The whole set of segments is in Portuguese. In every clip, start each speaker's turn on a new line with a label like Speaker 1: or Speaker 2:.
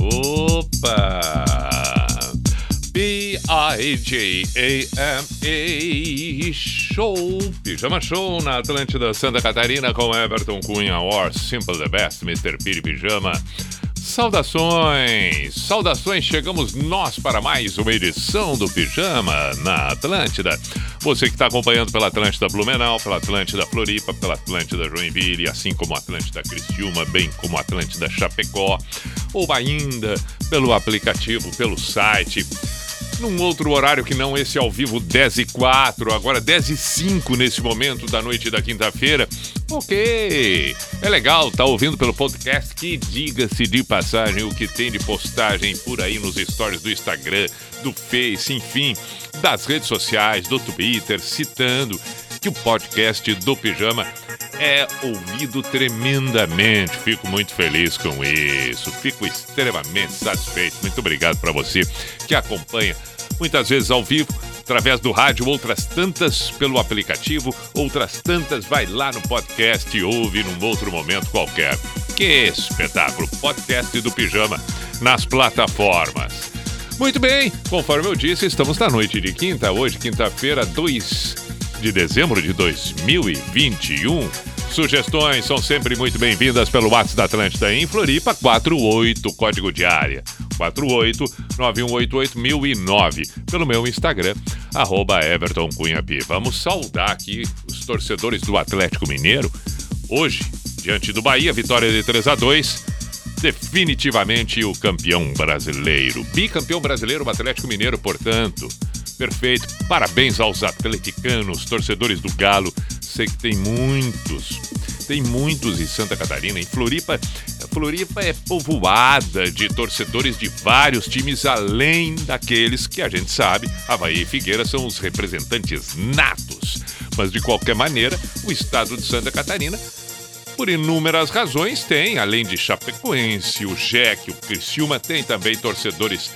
Speaker 1: Opa! B-I-J-A-M-A Show, Pijama Show na Atlântida Santa Catarina com Everton Cunha or Simple the Best, Mr. Piri Pijama. Saudações! Saudações! Chegamos nós para mais uma edição do Pijama na Atlântida. Você que está acompanhando pela Atlântida Blumenau, pela Atlântida Floripa, pela Atlântida Joinville, assim como a Atlântida Criciúma, bem como a Atlântida Chapecó, ou ainda pelo aplicativo, pelo site, num outro horário que não esse ao vivo 10 e 4, agora 10 e 5 nesse momento da noite da quinta-feira. Ok, é legal, tá ouvindo pelo podcast que diga-se de passagem o que tem de postagem por aí nos stories do Instagram, do Face, enfim, das redes sociais, do Twitter, citando que o podcast do Pijama é ouvido tremendamente. Fico muito feliz com isso. Fico extremamente satisfeito. Muito obrigado para você que acompanha muitas vezes ao vivo através do rádio, outras tantas pelo aplicativo, outras tantas vai lá no podcast e ouve num outro momento qualquer. Que espetáculo! Podcast do Pijama nas plataformas. Muito bem, conforme eu disse, estamos na noite de quinta, hoje, quinta-feira, 2 de dezembro de 2021. Sugestões são sempre muito bem-vindas pelo WhatsApp da Atlântida em Floripa, 48, código de área. 48 9188009. Pelo meu Instagram, arroba Everton. Vamos saudar aqui os torcedores do Atlético Mineiro. Hoje, diante do Bahia, vitória de 3 a 2 definitivamente o campeão brasileiro. Bicampeão brasileiro, o Atlético Mineiro, portanto. Perfeito. Parabéns aos atleticanos, torcedores do Galo. Sei que tem muitos, tem muitos em Santa Catarina. Em Floripa, Floripa é povoada de torcedores de vários times, além daqueles que a gente sabe, Havaí e Figueira são os representantes natos. Mas de qualquer maneira, o estado de Santa Catarina por inúmeras razões, tem, além de Chapecoense, o Jeque, o Criciúma, tem também torcedores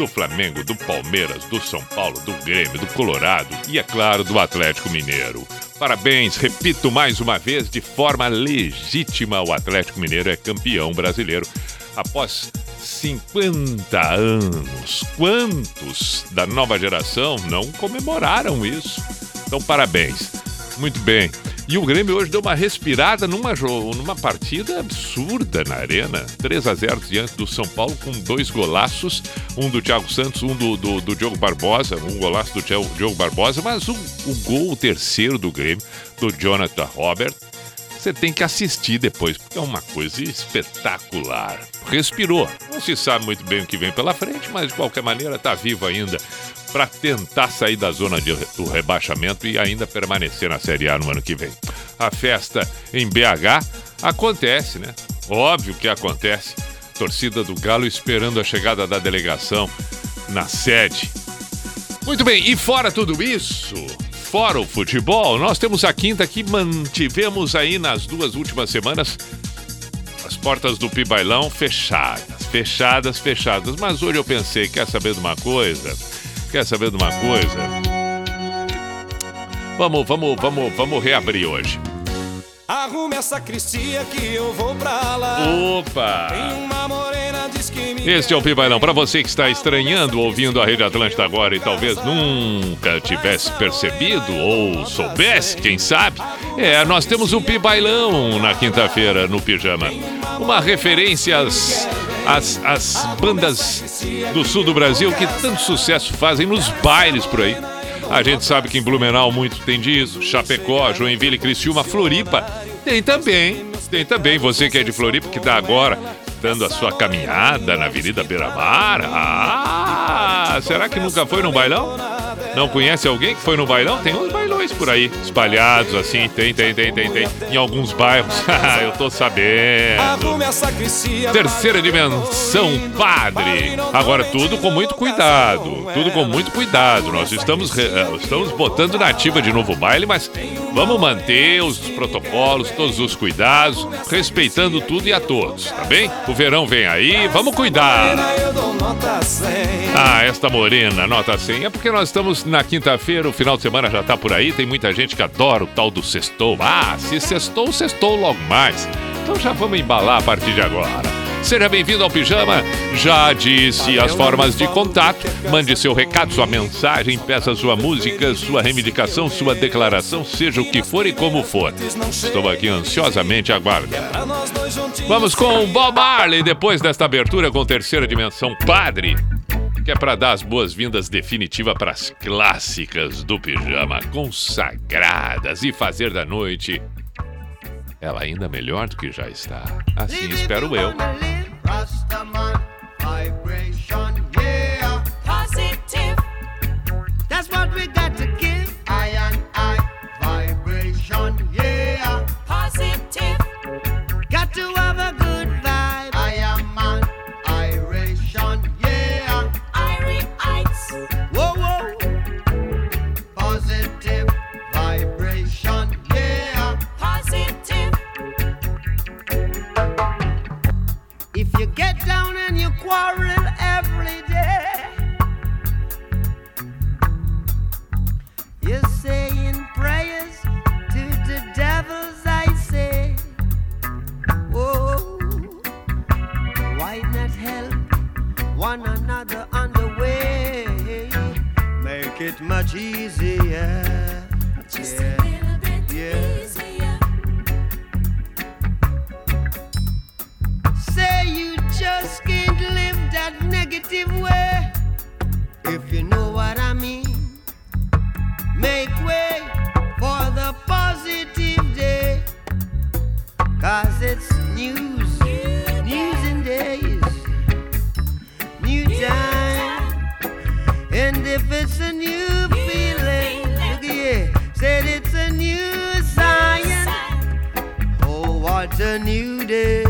Speaker 1: do Flamengo, do Palmeiras, do São Paulo, do Grêmio, do Colorado e, é claro, do Atlético Mineiro. Parabéns, repito mais uma vez, de forma legítima, o Atlético Mineiro é campeão brasileiro após 50 anos. Quantos da nova geração não comemoraram isso? Então, parabéns. Muito bem. E o Grêmio hoje deu uma respirada numa, numa partida absurda na Arena. 3 a 0 diante do São Paulo, com dois golaços: um do Thiago Santos, um do, do, do Diogo Barbosa, um golaço do Diogo Barbosa, mas o, o gol o terceiro do Grêmio, do Jonathan Robert, você tem que assistir depois, porque é uma coisa espetacular. Respirou. Não se sabe muito bem o que vem pela frente, mas de qualquer maneira está vivo ainda para tentar sair da zona de, do rebaixamento e ainda permanecer na Série A no ano que vem. A festa em BH acontece, né? Óbvio que acontece. Torcida do Galo esperando a chegada da delegação na sede. Muito bem, e fora tudo isso, fora o futebol, nós temos a quinta que mantivemos aí nas duas últimas semanas as portas do Pibailão fechadas, fechadas, fechadas. Mas hoje eu pensei, quer saber de uma coisa? Quer saber de uma coisa? Vamos, vamos, vamos, vamos reabrir hoje.
Speaker 2: Arrume essa cristia que eu vou pra lá.
Speaker 1: Opa!
Speaker 2: Tem uma morena diz que me
Speaker 1: Este é o Pibailão. Para você que está estranhando ouvindo a Rede Atlântica agora e talvez nunca tivesse percebido ou soubesse, quem sabe, é, nós temos o Pibailão na quinta-feira no Pijama. Uma referência às, às bandas do sul do Brasil que tanto sucesso fazem nos bailes por aí. A gente sabe que em Blumenau muito tem disso, Chapecó, Joinville, Criciúma, Floripa. Tem também, tem também você que é de Floripa, que está agora dando a sua caminhada na Avenida Beira-Mar. Ah, será que nunca foi no bailão? Não conhece alguém que foi no bailão? Tem uns
Speaker 3: dois por aí, espalhados assim. Tem, tem, tem, tem, tem. Em alguns bairros. Eu tô sabendo. Terceira dimensão, padre. Agora tudo com muito cuidado. Tudo com muito cuidado. Nós estamos, eh, estamos botando na ativa de novo baile, mas vamos manter os protocolos, todos os cuidados, respeitando tudo e a todos, tá bem? O verão vem aí, vamos cuidar. Ah, esta morena, nota 100. É porque nós estamos na quinta-feira, o final de semana já tá por aí, tem muita gente que adora o tal do sextou. Ah, se sextou, sextou logo mais. Então já vamos embalar a partir de agora. Seja bem-vindo ao Pijama. Já disse as formas de contato. Mande seu recado, sua mensagem, peça sua música, sua reivindicação, sua declaração, seja o que for e como for. Estou aqui ansiosamente aguardando. Vamos com Bob Marley depois desta abertura com terceira dimensão Padre. Que é para dar as boas-vindas definitivas para as clássicas do pijama, consagradas e fazer da noite ela ainda melhor do que já está. Assim espero eu. That's quarrel every day, you're saying prayers to the devils, I say. Oh, why not help one another on the way? Make it much easier.
Speaker 4: Just
Speaker 3: yeah.
Speaker 4: a little bit
Speaker 3: Yeah.
Speaker 4: easier.
Speaker 3: Say you just can't live that negative way. If you know what I mean, make way for the positive day. Cause it's news, news and days, new time. And if it's a new feeling, look here, said it's a new science. Oh, what a new day.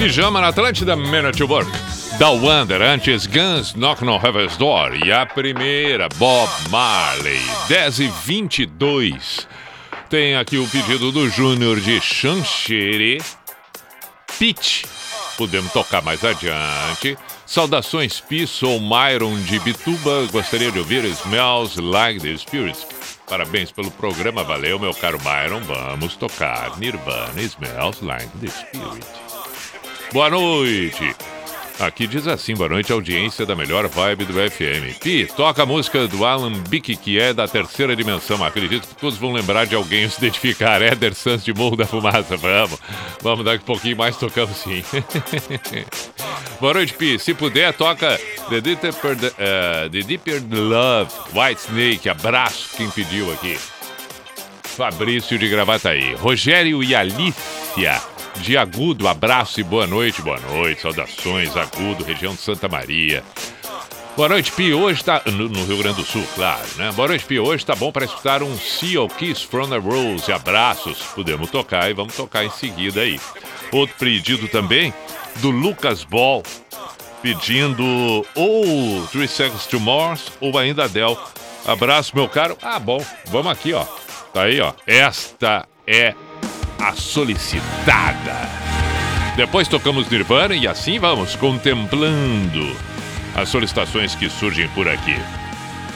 Speaker 5: Pijama na Atlântida,
Speaker 2: Man to
Speaker 1: Work. Da Wonder, antes Guns Knock on Heaven's Door. E a primeira, Bob Marley, 10 e 22. Tem aqui o pedido do Júnior de Xanxerê. Pitch. Podemos tocar mais adiante. Saudações Pi, sou Myron de Bituba. Gostaria de ouvir Smells Like the Spirit. Parabéns pelo programa, valeu, meu caro Myron. Vamos tocar Nirvana Smells Like the Spirit. Boa noite. Aqui diz assim, boa noite, audiência da melhor vibe do FM. Pi, toca a música do Alan Bick, que é da terceira dimensão. Acredito que todos vão lembrar de alguém se identificar. Éder Santos de Morro da Fumaça. Vamos, vamos daqui a pouquinho mais tocamos sim. boa noite, Pi. Se puder, toca The Deeper, uh, The Deeper Love, White Snake. Abraço quem pediu aqui. Fabrício de Gravataí. Rogério e Alicia de Agudo, abraço e boa noite, boa noite, saudações, Agudo, região de Santa Maria. Boa noite, Pi. Hoje tá. No, no Rio Grande do Sul, claro, né? Boa noite, Pi. Hoje tá bom para escutar um Seal Kiss from the Rose. Abraços. Podemos tocar e vamos tocar em seguida aí. Outro pedido também do Lucas Ball, pedindo ou Three Seconds to Mars ou ainda Adele. Abraço, meu caro. Ah, bom. Vamos aqui, ó. Tá aí, ó. Esta é a solicitada. Depois tocamos Nirvana e assim vamos contemplando as solicitações que surgem por aqui.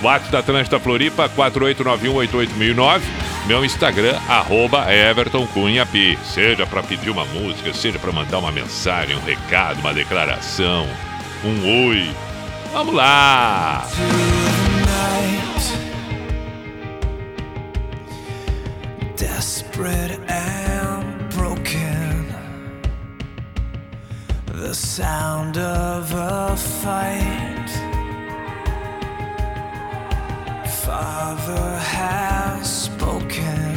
Speaker 1: WhatsApp da Atlântida Floripa, 4891881009. meu Instagram, arroba Everton Cunha P. Seja para pedir uma música, seja para mandar uma mensagem, um recado, uma declaração, um oi. Vamos lá!
Speaker 6: desperate broken. The sound of a fight. Father has spoken.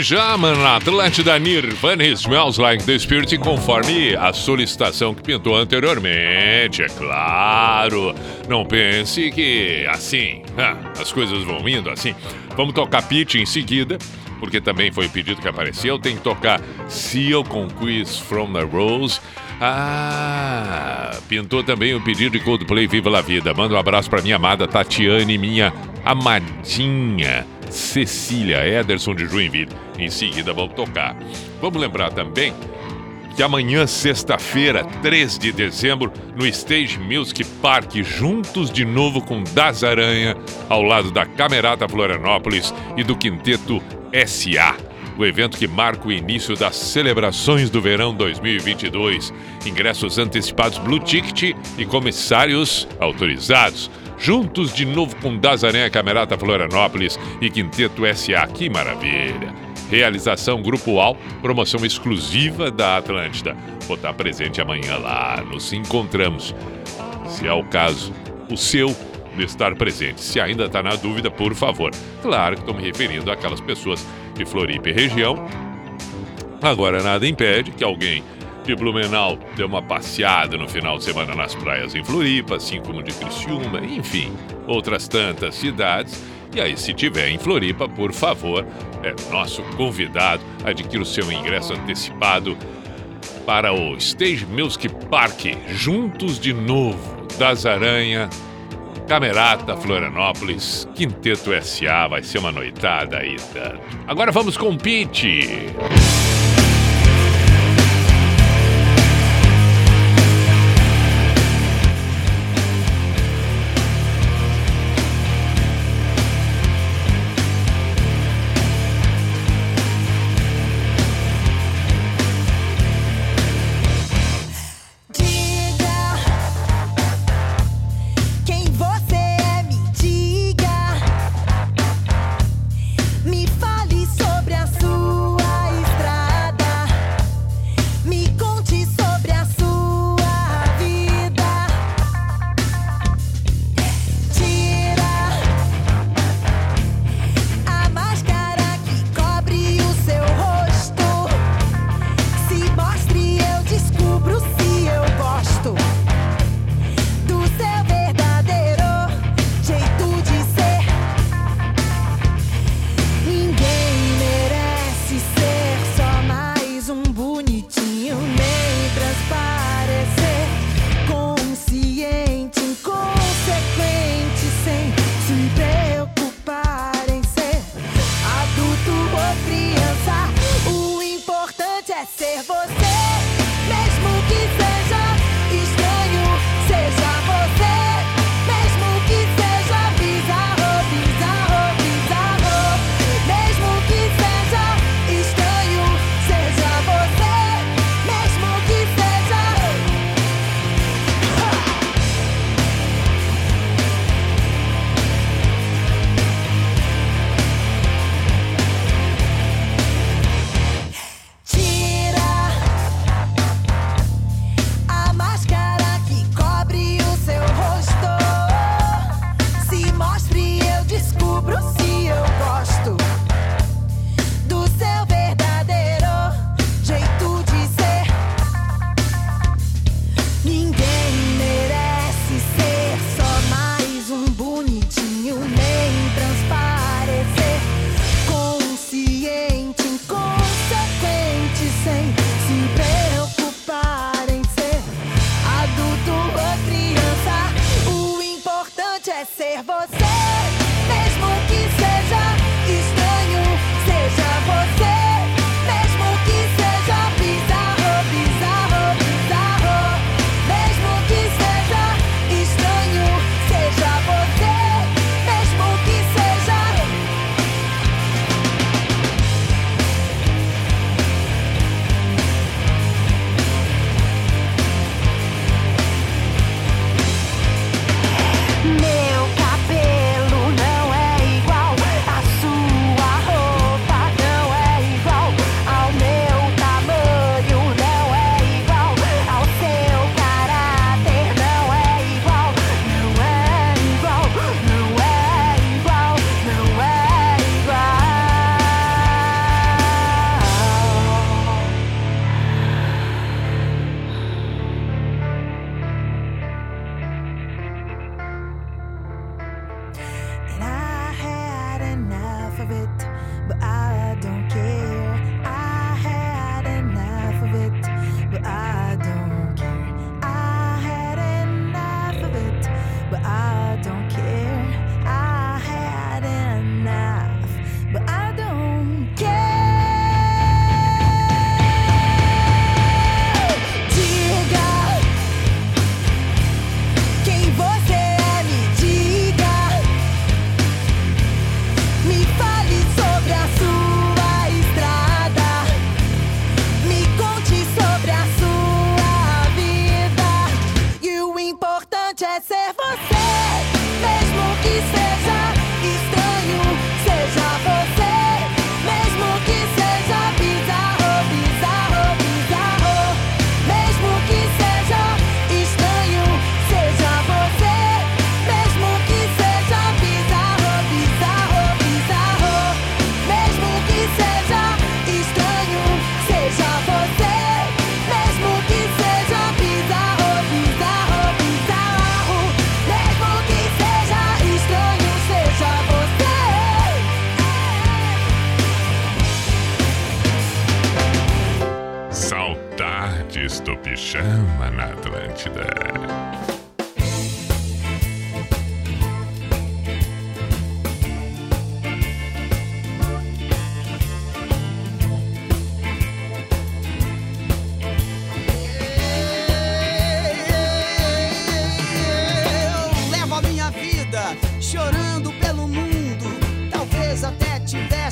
Speaker 7: Pijama
Speaker 1: na Atlântida Nirvana Smells Like the Spirit, conforme a solicitação que pintou anteriormente, é claro. Não pense que assim, as coisas vão indo assim. Vamos tocar Pitch em seguida, porque também foi o pedido que apareceu. Tem que tocar Seal com Quiz from the Rose. Ah, pintou também o pedido de Coldplay Viva la Vida. Manda um abraço para minha amada Tatiane, minha amadinha Cecília Ederson de Joinville. Em seguida vamos tocar. Vamos lembrar também que amanhã, sexta-feira, 3 de dezembro, no Stage Music Park, juntos de novo com Das Aranha, ao lado da Camerata Florianópolis e do Quinteto SA. O evento que marca o início das celebrações do verão 2022. Ingressos antecipados Blue Ticket e comissários autorizados. Juntos de novo com Aranha Camerata Florianópolis e Quinteto SA. Que maravilha! Realização Grupo AL, promoção exclusiva da Atlântida. Vou estar presente amanhã lá. Nos encontramos. Se é o caso, o seu de estar presente. Se ainda está na dúvida, por favor. Claro que estou me referindo àquelas pessoas de Floripa e região. Agora, nada impede que alguém de Blumenau dê uma passeada no final de semana nas praias em Floripa, assim como de Criciúma, enfim, outras tantas cidades. E aí, se tiver em Floripa, por favor, é nosso convidado, adquira o seu ingresso antecipado para o Stage Music Park, juntos de novo, das Aranha, Camerata, Florianópolis, Quinteto SA, vai ser uma noitada aí. Agora vamos com o Pete.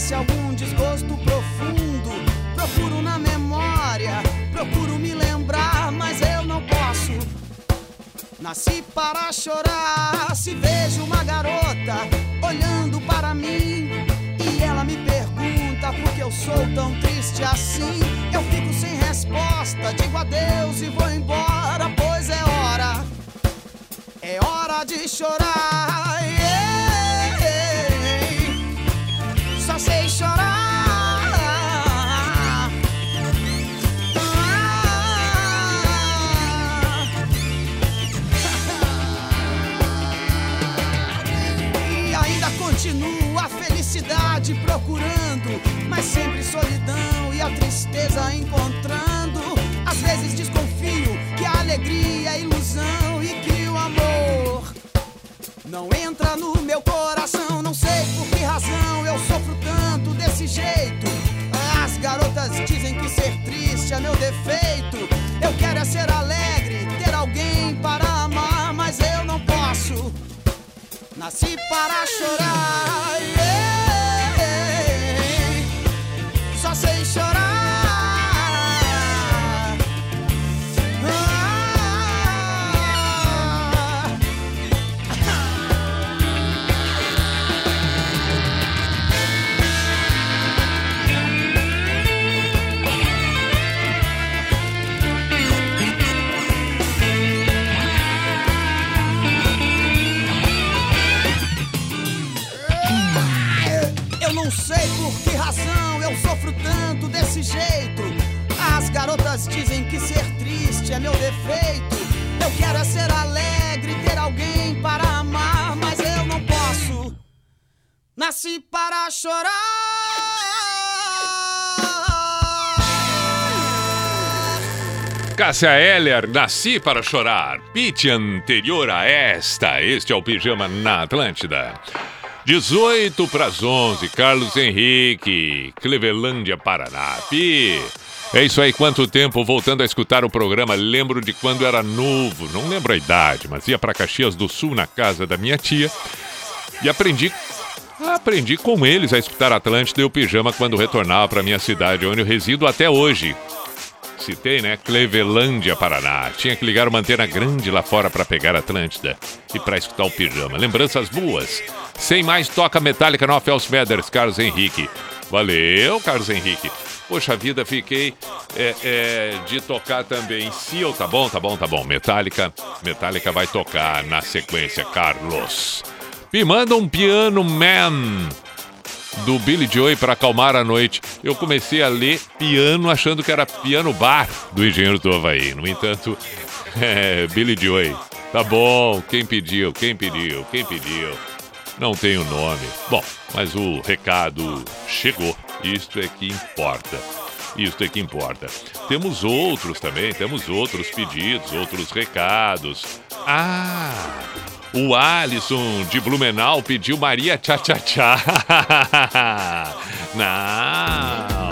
Speaker 8: Tivesse algum desgosto profundo. Procuro na memória, procuro me lembrar, mas eu não posso. Nasci para chorar. Se vejo uma garota olhando para mim e ela me pergunta por que eu sou tão triste assim, eu fico sem resposta. Digo adeus e vou embora, pois é hora. É hora de chorar. Procurando, mas sempre solidão e a tristeza encontrando. Às vezes desconfio que a alegria é ilusão e que o amor não entra no meu coração. Não sei por que razão eu sofro tanto desse jeito. As garotas dizem que ser triste é meu defeito. Eu quero é ser alegre, ter alguém para amar, mas eu não posso. Nasci para chorar. ei. Sei chorar. Sofro tanto desse jeito. As garotas dizem que ser triste é meu defeito. Eu quero é ser alegre, ter alguém para amar, mas eu não posso. Nasci para chorar.
Speaker 1: Cássia Heller, Nasci para Chorar. Pitch anterior a esta. Este é o Pijama na Atlântida. 18 para as 11, Carlos Henrique, Clevelândia, Paraná. Pi, é isso aí, quanto tempo voltando a escutar o programa. Lembro de quando era novo, não lembro a idade, mas ia para Caxias do Sul na casa da minha tia e aprendi aprendi com eles a escutar Atlântida e o Pijama quando retornava para minha cidade, onde eu resido até hoje. Citei, né? Clevelândia, Paraná. Tinha que ligar uma antena grande lá fora para pegar Atlântida e para escutar o pijama. Lembranças boas. Sem mais, toca Metallica no Fels Meders, Carlos Henrique. Valeu, Carlos Henrique. Poxa vida, fiquei é, é, de tocar também. Seal, tá bom, tá bom, tá bom. Metallica, Metallica vai tocar na sequência, Carlos. Me manda um piano man do Billy Joy para acalmar a noite. Eu comecei a ler piano achando que era piano bar do Engenheiro do Havaí. No entanto, é Billy Joy. Tá bom, quem pediu, quem pediu, quem pediu. Não tem o nome. Bom, mas o recado chegou. Isto é que importa. Isto é que importa. Temos outros também, temos outros pedidos, outros recados. Ah, o Alisson de Blumenau pediu Maria Tchá Tchá Tchá. Não,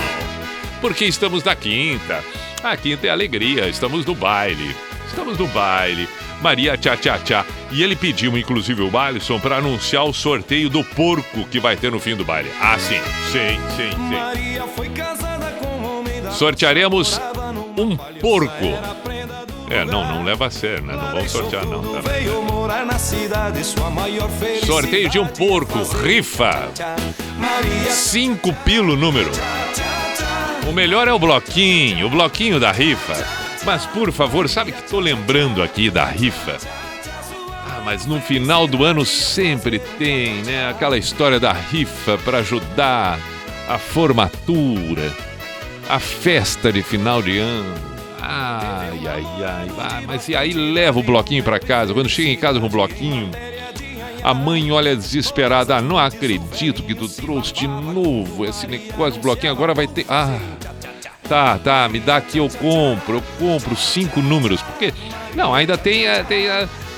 Speaker 1: porque estamos na quinta. A quinta é alegria, estamos no baile. Estamos no baile. Maria Tchá Tchá Tchá. E ele pediu, inclusive, o Alisson para anunciar o sorteio do porco que vai ter no fim do baile. Ah, sim, sim, sim, sim.
Speaker 6: Maria foi casada com homem da
Speaker 1: Sortearemos um porco. É, não, não leva a sério, né? Não vamos sortear, não. Tá? Sorteio de um porco, rifa. Cinco pilo número. O melhor é o bloquinho, o bloquinho da rifa. Mas por favor, sabe que tô lembrando aqui da rifa? Ah, mas no final do ano sempre tem, né? Aquela história da rifa para ajudar a formatura, a festa de final de ano. Ai, ai, ai. Ah, mas e aí leva o bloquinho para casa. Quando chega em casa com o bloquinho, a mãe olha desesperada. Ah, não acredito que tu trouxe de novo esse negócio de bloquinho. Agora vai ter. Ah, Tá, tá, me dá aqui, eu compro, eu compro cinco números. Porque. Não, ainda tem, tem,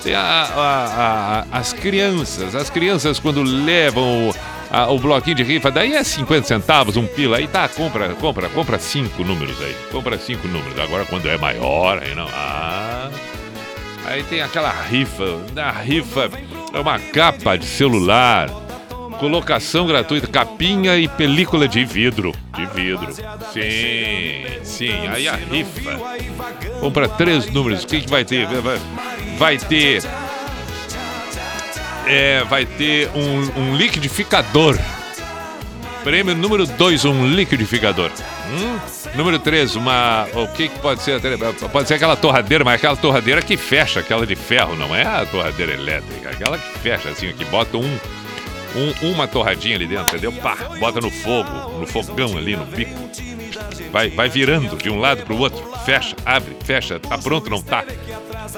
Speaker 1: tem a- a- a- as crianças. As crianças, quando levam o, a- o bloquinho de rifa, daí é 50 centavos, um pila. Aí tá, compra, compra, compra cinco números aí. Compra cinco números. Agora, quando é maior, aí não. Ah. Aí tem aquela rifa. Na rifa é uma capa de celular. Colocação gratuita, capinha e película de vidro. De vidro. Sim, sim. Aí a rifa. Compra três números. O que, que vai ter? Vai, vai ter. É, vai ter um, um liquidificador. Prêmio número 2, um liquidificador. Hum? Número 3, uma. O que, que pode ser? Pode ser aquela torradeira, mas aquela torradeira que fecha, aquela de ferro, não é a torradeira elétrica. Aquela que fecha, assim, que bota um, um- uma torradinha ali dentro, entendeu? Pá, bota no fogo, no fogão ali, no bico. Vai, vai virando de um lado pro outro. Fecha, abre, fecha. Tá pronto, não tá?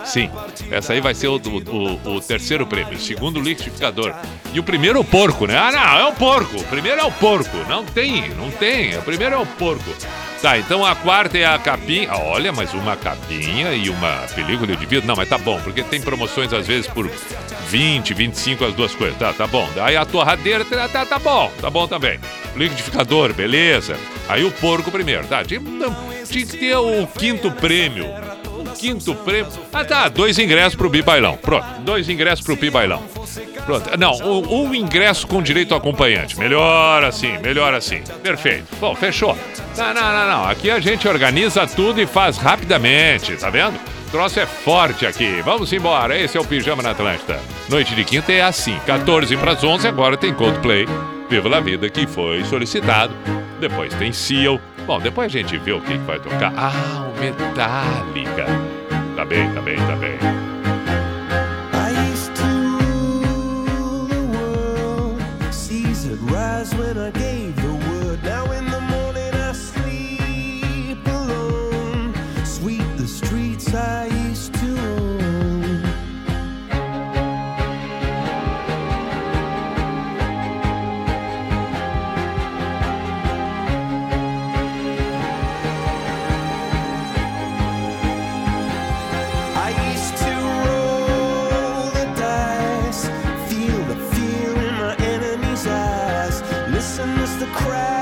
Speaker 1: Sim, essa aí vai ser o, o- o terceiro prêmio. O segundo, o liquidificador. E o primeiro, o porco, né? Ah, não, é o porco. O primeiro é o porco. Não tem, não tem. O primeiro é o porco. Tá, então a quarta é a capinha. Olha, mas uma capinha e uma película de vidro. Não, mas tá bom, porque tem promoções às vezes por 20, 25 as duas coisas. Tá, tá bom. Aí a torradeira, tá, tá, tá bom. Tá bom também. Liquidificador, beleza. Aí o porco primeiro, tá? Tinha que ter o quinto prêmio. Quinto prêmio. Ah, tá. Dois ingressos pro Bibailão. Pronto. Dois ingressos pro Bibailão. Pronto. Não, um, um ingresso com direito ao acompanhante. Melhor assim, melhor assim. Perfeito. Bom, fechou. Não, não, não, não. Aqui a gente organiza tudo e faz rapidamente, tá vendo? O troço é forte aqui. Vamos embora. Esse é o Pijama na Atlântida. Noite de quinta é assim. 14 para as 11, agora tem Coldplay. Viva la Vida, que foi solicitado. Depois tem Seal. Bom, depois a gente vê o que vai tocar. Ah, o Metallica. Tá bem, tá bem, tá bem.
Speaker 2: When I gave Listen as the crowd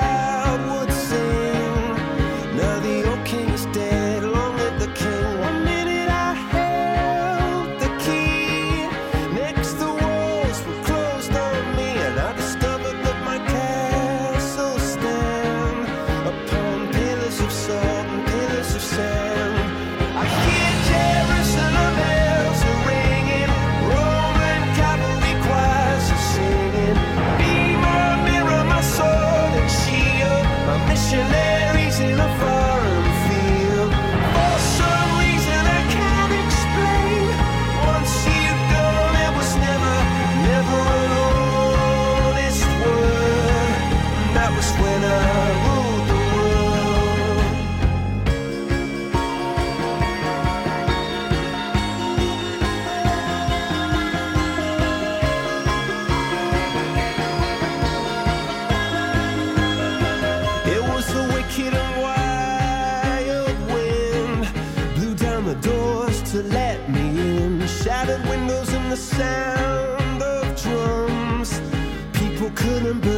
Speaker 2: couldn't believe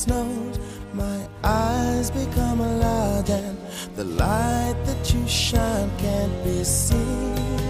Speaker 2: snows, my eyes become large and the light that you shine can't be seen?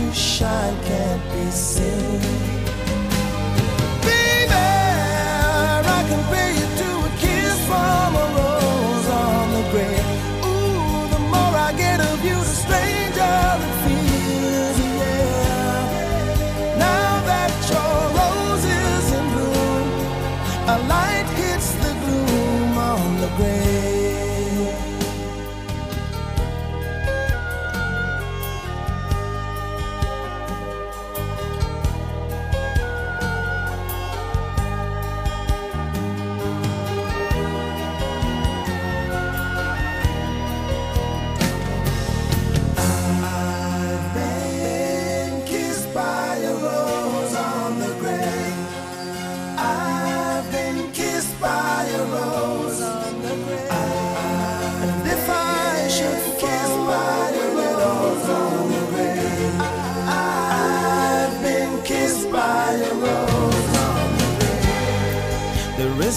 Speaker 2: you shine can't be seen?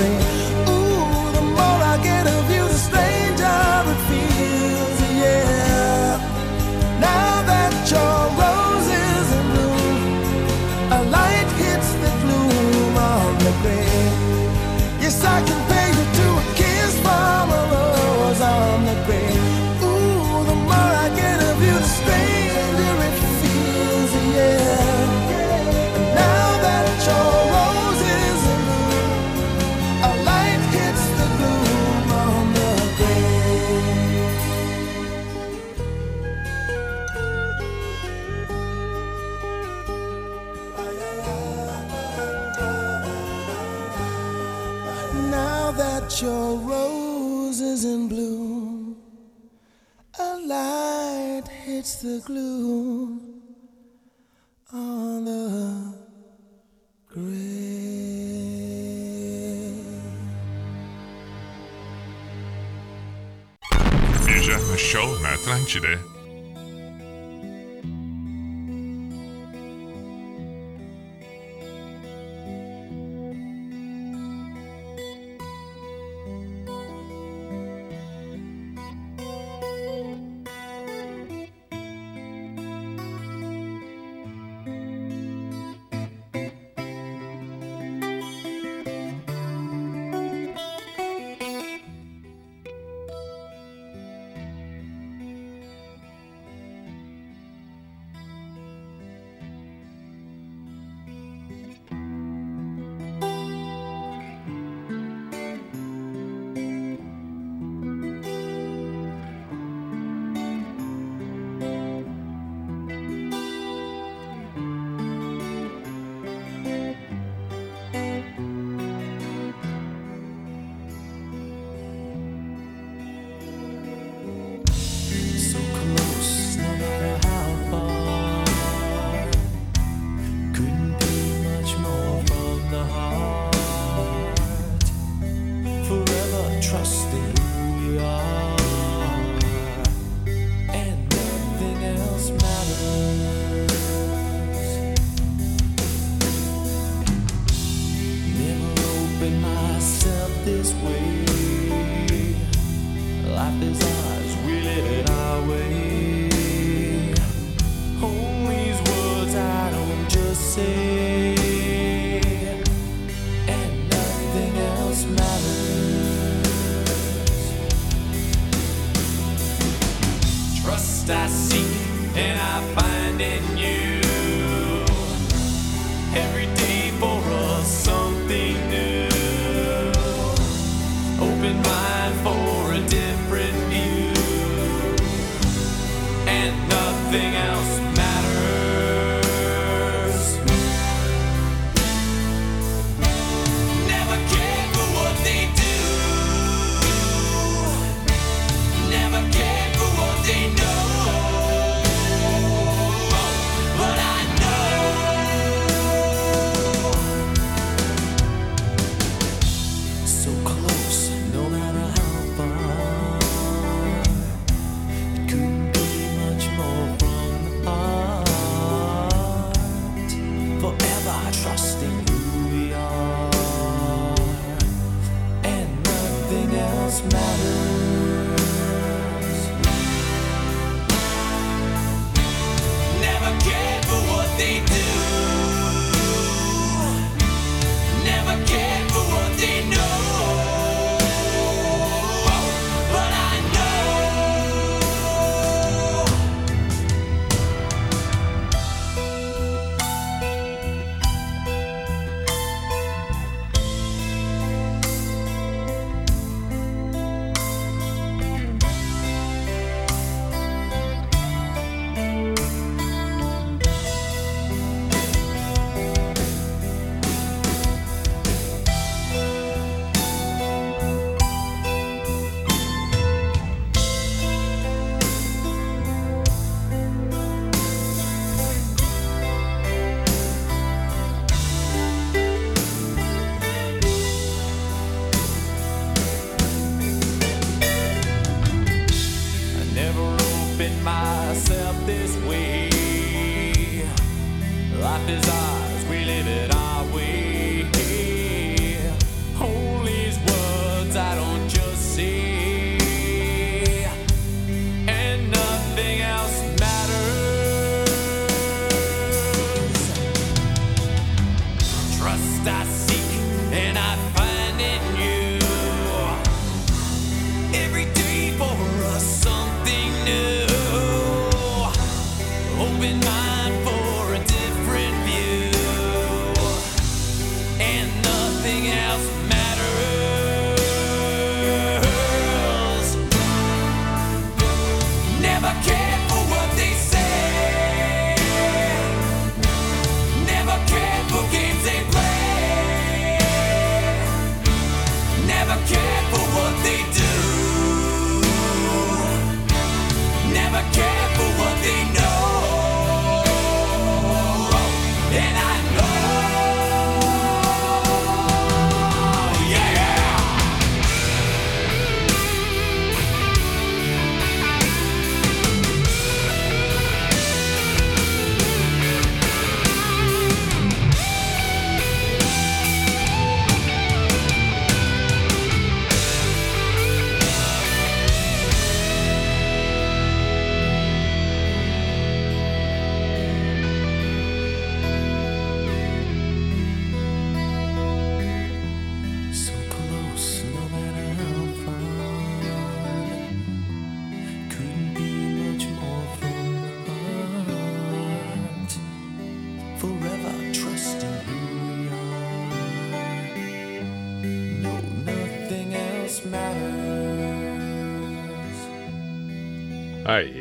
Speaker 2: On Your rose is in bloom, a light hits the gloom on the grave.
Speaker 7: Pijama Show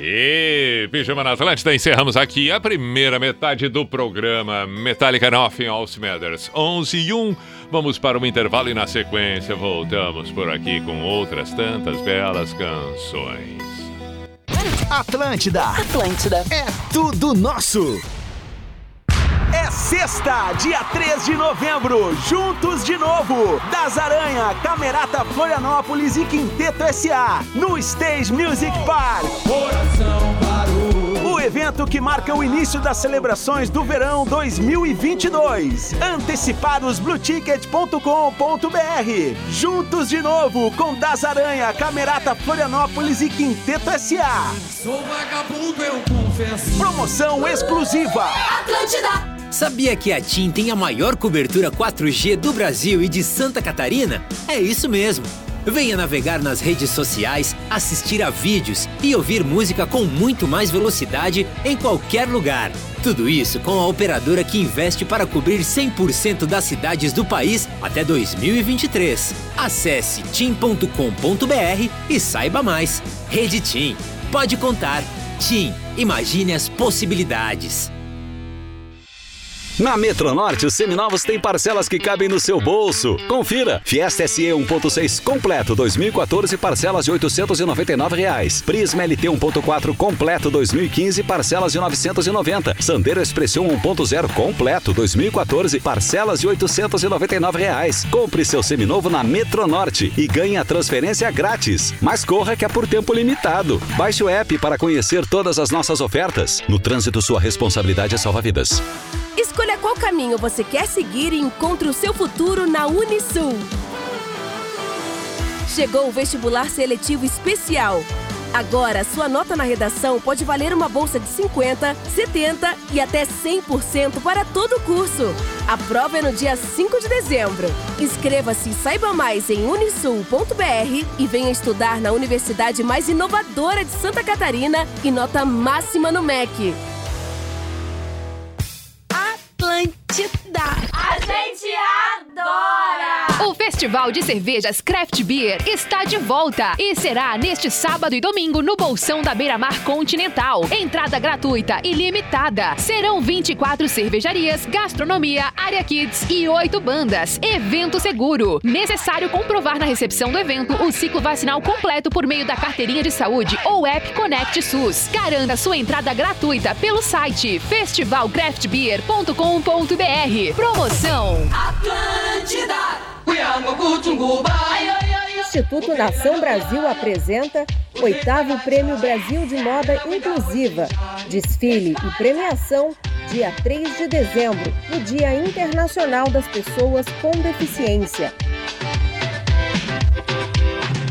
Speaker 1: E Pijama na Atlântida, encerramos aqui a primeira metade do programa Metallica Nothing Else Matters 11 e 1. Vamos para um intervalo e na sequência voltamos por aqui com outras tantas belas canções.
Speaker 9: Atlântida, Atlântida, é tudo nosso. Dia 3 de novembro, juntos de novo. Das Aranha, Camerata Florianópolis e Quinteto SA, no Stage Music Park. O evento que marca o início das celebrações do verão 2022. Antecipados blueticket.com.br. Juntos de novo com Das Aranha, Camerata Florianópolis e Quinteto SA.
Speaker 10: Sou vagabundo, eu confesso.
Speaker 9: Promoção exclusiva.
Speaker 11: Atlântida. Sabia que a TIM tem a maior cobertura 4G do Brasil e de Santa Catarina? É isso mesmo! Venha navegar nas redes sociais, assistir a vídeos e ouvir música com muito mais velocidade em qualquer lugar. Tudo isso com a operadora que investe para cobrir 100% das cidades do país até 2023. Acesse tim.com.br e saiba mais. Rede Tim. Pode contar. Tim, imagine as possibilidades.
Speaker 9: Na Metronorte, os seminovos têm parcelas que cabem no seu bolso. Confira. Fiesta SE 1.6 completo 2014, parcelas de 899 reais. Prisma LT 1.4 completo 2015, parcelas de 990. Sandero Expression 1.0 completo 2014, parcelas de 899 reais. Compre seu seminovo na Metronorte e ganhe a transferência grátis. Mas corra que é por tempo limitado. Baixe o app para conhecer todas as nossas ofertas. No trânsito, sua responsabilidade é salvar vidas.
Speaker 12: Escolha qual caminho você quer seguir e encontre o seu futuro na Unisul. Chegou o vestibular seletivo especial. Agora, sua nota na redação pode valer uma bolsa de 50, 70 e até 100% para todo o curso. A prova é no dia 5 de dezembro. Inscreva-se e saiba mais em unisul.br e venha estudar na universidade mais inovadora de Santa Catarina e nota máxima no MEC. Bye.
Speaker 13: Atlântida. A gente adora!
Speaker 14: O Festival de Cervejas Craft Beer está de volta e será neste sábado e domingo no Bolsão da Beira Mar Continental. Entrada gratuita e limitada. Serão 24 cervejarias, gastronomia, área kids e 8 bandas. Evento seguro. Necessário comprovar na recepção do evento o ciclo vacinal completo por meio da carteirinha de saúde ou app Connect SUS. Garanta sua entrada gratuita pelo site festivalcraftbeer.com.br. Promoção
Speaker 13: Atlântida.
Speaker 15: Instituto Nação Brasil apresenta oitavo Prêmio Brasil de Moda Inclusiva. Desfile e premiação dia 3 de dezembro, no Dia Internacional das Pessoas com Deficiência.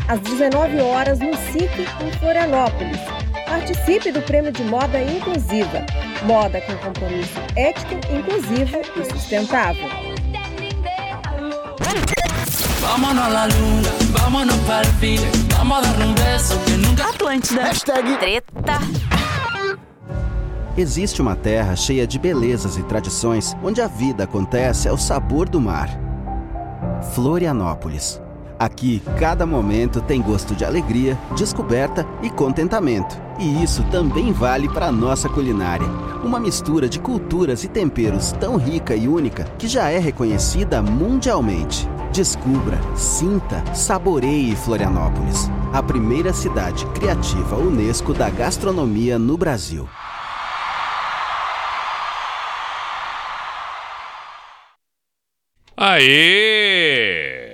Speaker 15: Às 19 horas no SIC, em Florianópolis. Participe do Prêmio de Moda Inclusiva. Moda com compromisso ético, inclusivo e sustentável.
Speaker 16: Atlântida.
Speaker 10: Hashtag
Speaker 16: Treta.
Speaker 17: Existe uma terra cheia de belezas e tradições onde a vida acontece ao sabor do mar. Florianópolis. Aqui, cada momento tem gosto de alegria, descoberta e contentamento. E isso também vale para a nossa culinária. Uma mistura de culturas e temperos tão rica e única que já é reconhecida mundialmente. Descubra, sinta, saboreie Florianópolis, a primeira cidade criativa Unesco da gastronomia no Brasil.
Speaker 1: Aê!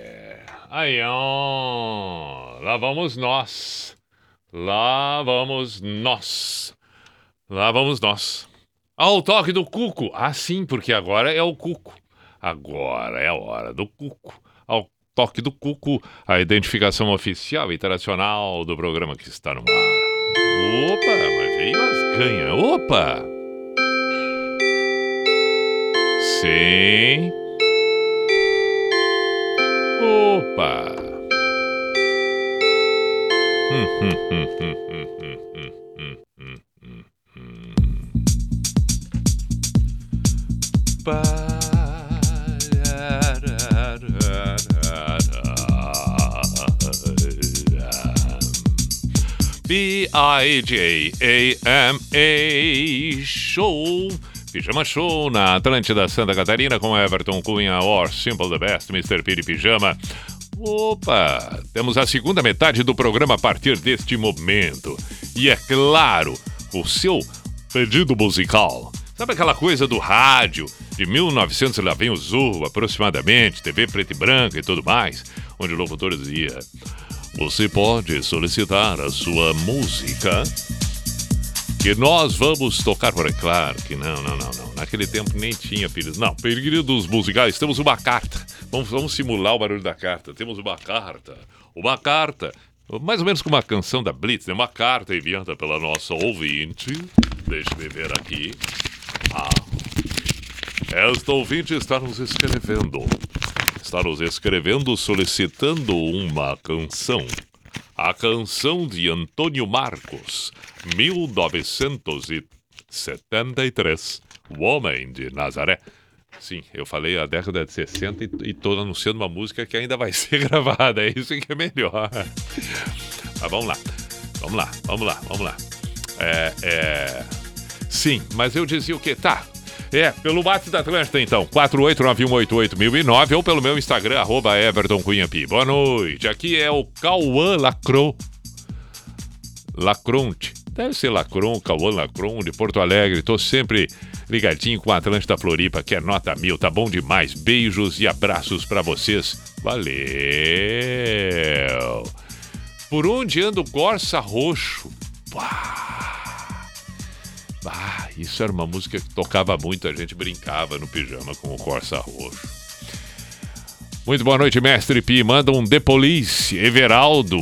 Speaker 1: Aí, ó. Lá vamos nós. Lá vamos nós. Lá vamos nós. Ao toque do cuco. Ah, sim, porque agora é o cuco. Agora é a hora do cuco. Ao toque do cuco, a identificação oficial internacional do programa que está no ar. Opa, mas veio as ganha. Opa! Sim. Opa! B I J A M A show. Pijama Show na Atlântida Santa Catarina com Everton Cunha or Simple the Best, Mr. Piri Pijama. Opa, temos a segunda metade do programa a partir deste momento. E é claro, o seu pedido musical. Sabe aquela coisa do rádio de 1900 e lá vem o Zorro, aproximadamente, TV preto e branco e tudo mais, onde o locutor dizia: Você pode solicitar a sua música que nós vamos tocar por aí. Claro que não, não, não, não. Naquele tempo nem tinha pedidos. Não, pedidos musicais, temos uma carta. Vamos, vamos simular o barulho da carta. Temos uma carta. Uma carta. Mais ou menos como uma canção da Blitz, né? Uma carta enviada pela nossa ouvinte. Deixa-me ver aqui. Ah. Esta ouvinte está nos escrevendo. está nos escrevendo solicitando uma canção. A canção de Antônio Marcos, 1973. O Homem de Nazaré. Sim, eu falei a década de 60 e, e tô anunciando uma música que ainda vai ser gravada. É isso que é melhor. Mas vamos lá. Vamos lá, vamos lá, vamos lá. É, é... Sim, mas eu dizia o quê? Tá. É, pelo WhatsApp da Atlântida, então, 489188009 ou pelo meu Instagram, arroba. Boa noite, aqui é o Cauã Lacron. Lacronte. Deve ser Lacron, Cauã Lacron, de Porto Alegre. Tô sempre ligadinho com a Atlântida Floripa, que é nota mil, tá bom demais. Beijos e abraços pra vocês. Valeu! Por onde anda o Corsa Roxo? Ah, isso era uma música que tocava muito, a gente brincava no pijama com o Corsa Roxo. Muito boa noite, mestre Pi. Manda um The Police, Everaldo.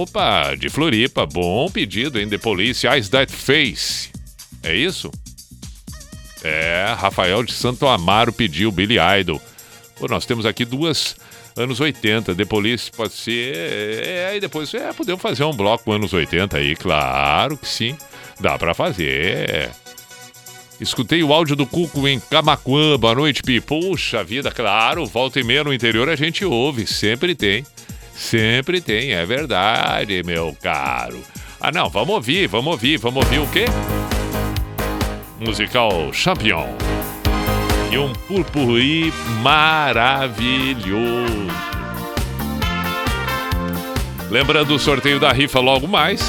Speaker 1: Opa, de Floripa. Bom pedido, hein? The Police, Eyes That Face. É isso? É, Rafael de Santo Amaro pediu Billy Idol. Pô, nós temos aqui duas anos 80. The Police pode ser. É, aí depois é, podemos fazer um bloco anos 80 aí, claro que sim. Dá pra fazer. Escutei o áudio do Cuco em Camacuã. Boa noite, Pi. Puxa vida, claro, volta e meia no interior a gente ouve. Sempre tem. Sempre tem, é verdade, meu caro. Ah, não, vamos ouvir, vamos ouvir, vamos ouvir o quê? Musical Champion. E um purpurri maravilhoso. Lembrando o sorteio da rifa logo mais.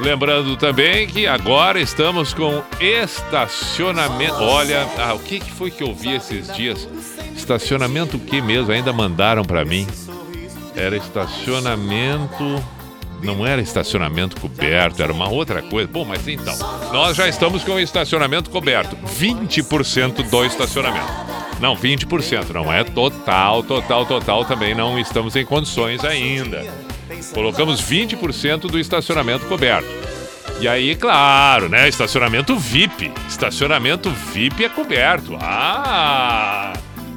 Speaker 1: Lembrando também que agora estamos com estacionamento. Olha, ah, o que, que foi que eu vi esses dias? Estacionamento o que mesmo? Ainda mandaram para mim. Era estacionamento. Não era estacionamento coberto, era uma outra coisa. Bom, mas então, nós já estamos com o estacionamento coberto. 20% do estacionamento. Não, 20%, não é total, total, total. Também não estamos em condições ainda. Colocamos 20% do estacionamento coberto. E aí, claro, né? Estacionamento VIP. Estacionamento VIP é coberto. Ah!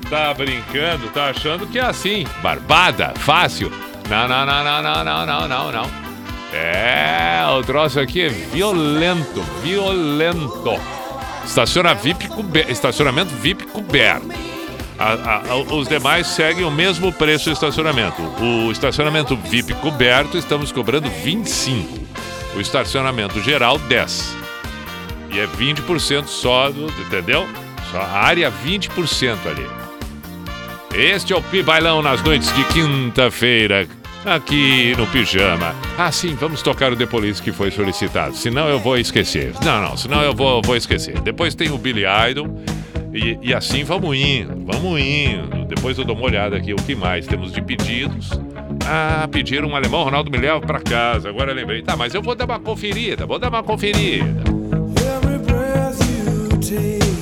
Speaker 1: Tá brincando? Tá achando que é assim? Barbada? Fácil? Não, não, não, não, não, não, não, não, não. É, o troço aqui é violento, violento. Estaciona VIP coberto, estacionamento VIP coberto. A- a- os demais seguem o mesmo preço do estacionamento. O estacionamento VIP coberto estamos cobrando 25. O estacionamento geral 10. E é 20% só entendeu? Só a área 20% ali. Este é o Pi Bailão nas noites de quinta-feira, aqui no Pijama. Ah, sim, vamos tocar o The Police que foi solicitado. Senão eu vou esquecer. Não, não, senão eu vou, vou esquecer. Depois tem o Billy Idol. E, e assim vamos indo, vamos indo. Depois eu dou uma olhada aqui o que mais temos de pedidos. Ah, pediram um alemão, Ronaldo me leva pra casa. Agora eu lembrei. Tá, mas eu vou dar uma conferida, vou dar uma conferida.
Speaker 2: Every breath you take,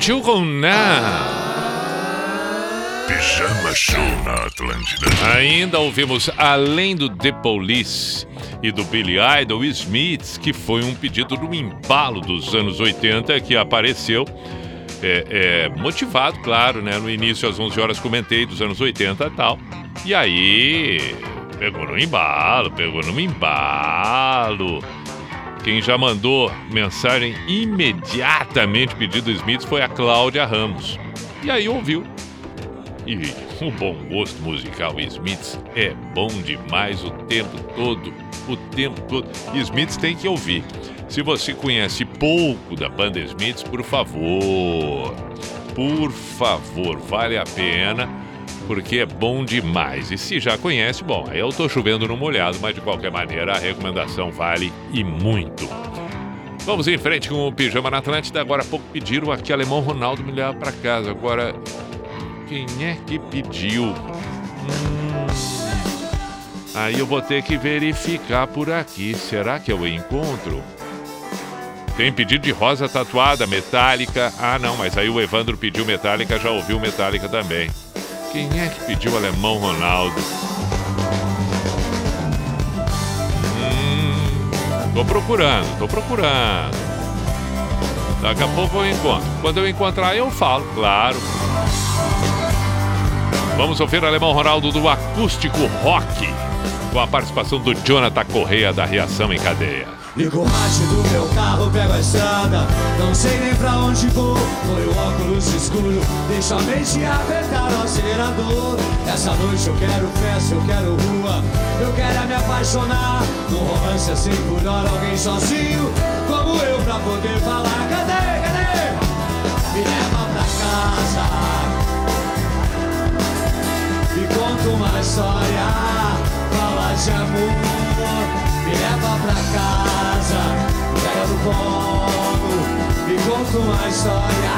Speaker 1: YouTube com Na.
Speaker 18: Pijama Show na Atlântida.
Speaker 1: Ainda ouvimos Além do The Police e do Billy Idol Smiths, que foi um pedido do embalo dos anos 80 que apareceu. É, é, motivado, claro, né? No início, às 11 horas, comentei dos anos 80 e tal. E aí, pegou no embalo, pegou no embalo. Quem já mandou mensagem imediatamente pedido Smiths foi a Cláudia Ramos. E aí ouviu. E o bom gosto musical Smiths é bom demais o tempo todo. O tempo todo. Smiths tem que ouvir. Se você conhece pouco da banda Smiths, por favor. Por favor, vale a pena. Porque é bom demais. E se já conhece, bom, aí eu tô chovendo no molhado, mas de qualquer maneira a recomendação vale e muito. Vamos em frente com o Pijama na Atlântida. Agora há pouco pediram aqui Alemão Ronaldo me levar para casa. Agora, quem é que pediu? Hum, aí eu vou ter que verificar por aqui. Será que eu encontro? Tem pedido de rosa tatuada, metálica. Ah, não, mas aí o Evandro pediu metálica, já ouviu metálica também. Quem é que pediu Alemão Ronaldo? Hum, tô procurando, tô procurando. Daqui a pouco eu encontro. Quando eu encontrar, eu falo, claro. Vamos ouvir Alemão Ronaldo do Acústico Rock, com a participação do Jonathan Correia da Reação em Cadeia.
Speaker 10: Ligo o rádio do meu carro, pego a estrada. Não sei nem pra onde vou. Põe o óculos escuro. Deixo a mente apertar o acelerador. Essa noite eu quero festa, eu quero rua. Eu quero me apaixonar. Num romance assim por hora Alguém sozinho. Como eu pra poder falar Cadê, cadê? Me leva pra casa. Me conta uma história. Fala de amor me leva pra casa, pega no colo, me conta uma história,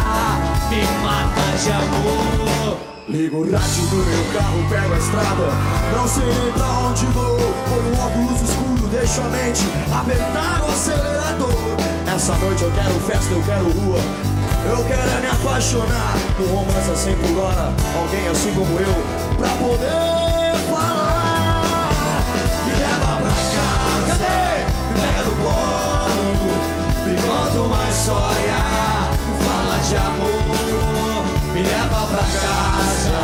Speaker 10: me mata de amor. Ligo o rádio do meu carro, pego a estrada, não sei pra onde vou. Põe um óculos escuro, deixo a mente apertar o acelerador. Essa noite eu quero festa, eu quero rua. Eu quero é me apaixonar num romance assim por hora. Alguém assim como eu, pra poder No colo, me conta uma história, fala de amor. Me leva pra casa,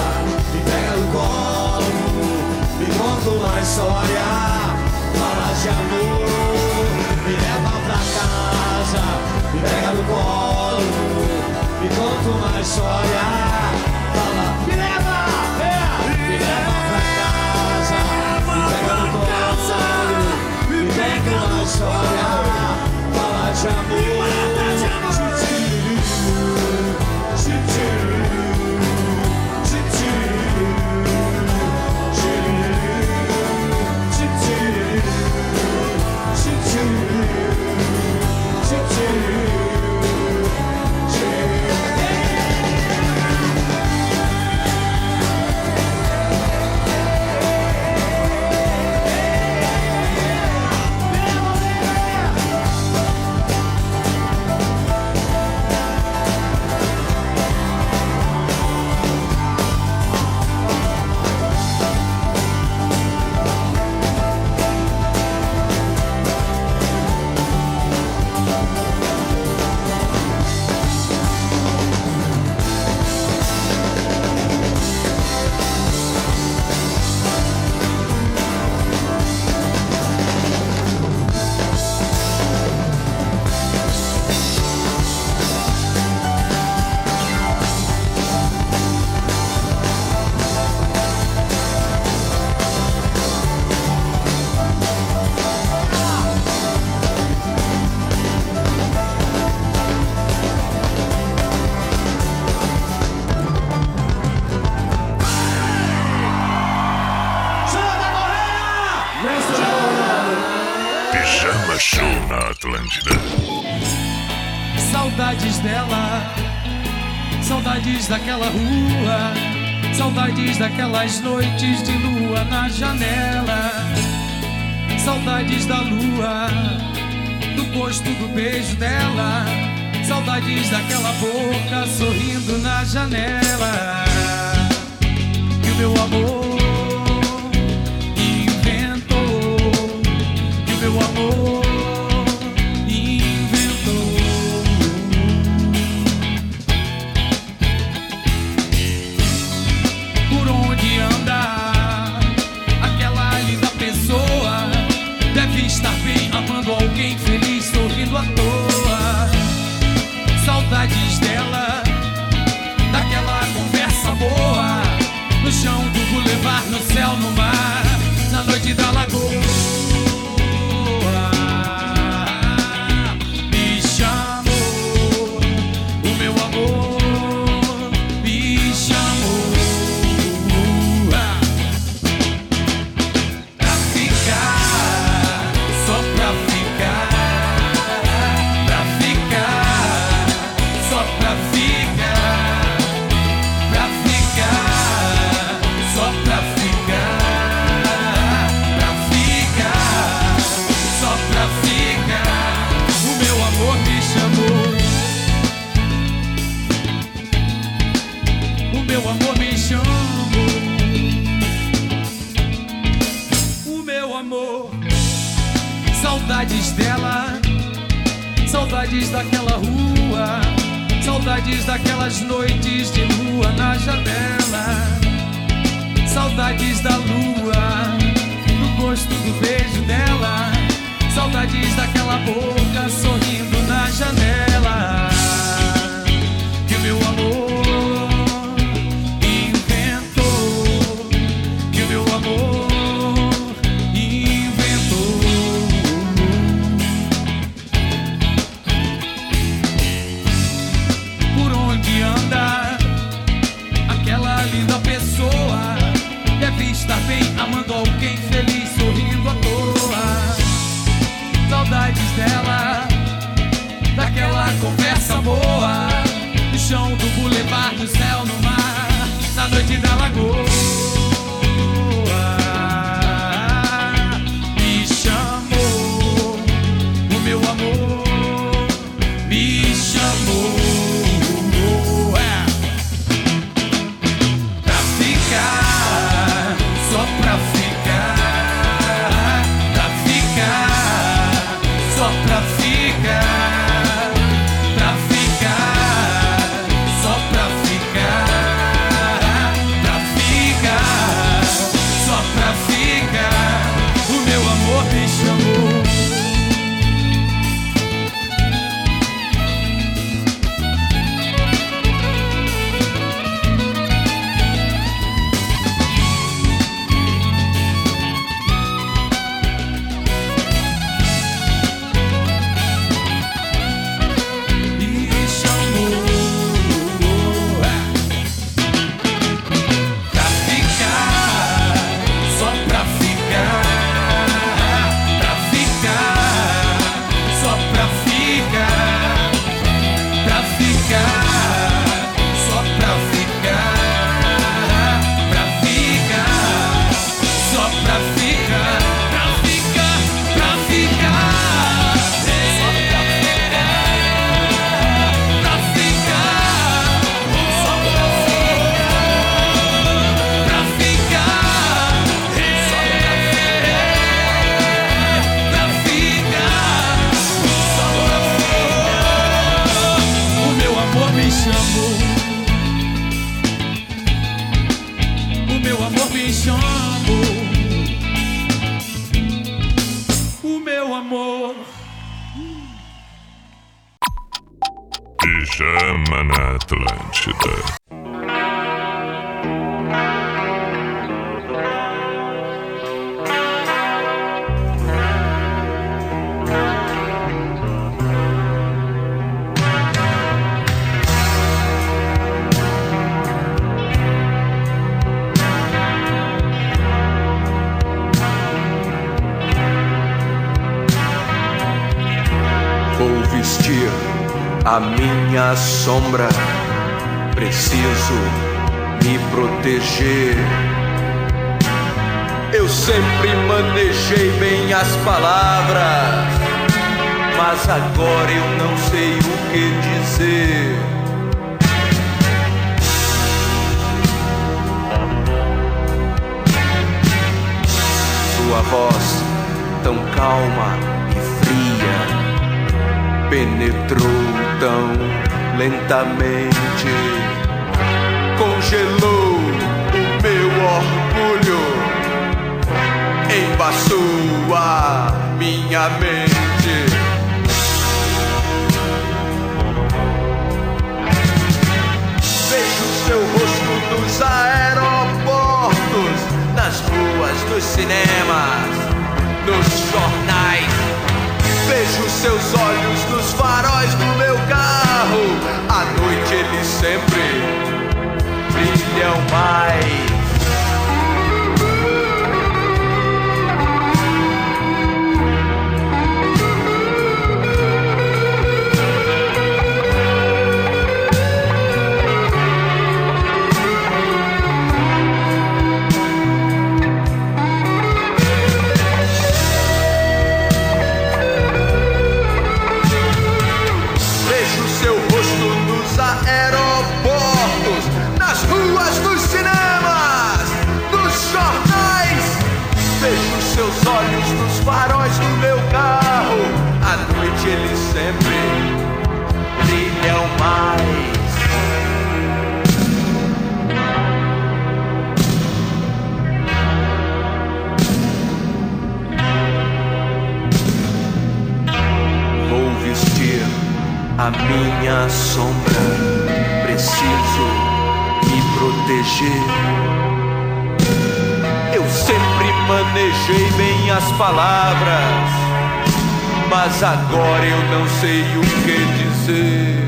Speaker 10: me pega no colo, me conta uma história, fala de amor. Me leva pra casa, me pega no colo, me conta uma história, fala
Speaker 19: daquela rua, saudades daquelas noites de lua na janela, saudades da lua, do gosto do beijo dela, saudades daquela boca sorrindo na janela. E o meu amor
Speaker 7: pijama na Atlântida.
Speaker 20: A minha sombra. Preciso me proteger. Eu sempre manejei bem as palavras, mas agora eu não sei o que dizer. Sua voz tão calma e fria penetrou tão lentamente, congelou o meu orgulho, embaçou a minha mente. Vejo seu rosto nos aeroportos, nas ruas, nos cinemas, nos jornais. Vejo seus olhos nos faróis do meu carro. À noite eles sempre brilham mais. A minha sombra. Preciso me proteger. Eu sempre manejei bem as palavras, mas agora eu não sei o que dizer.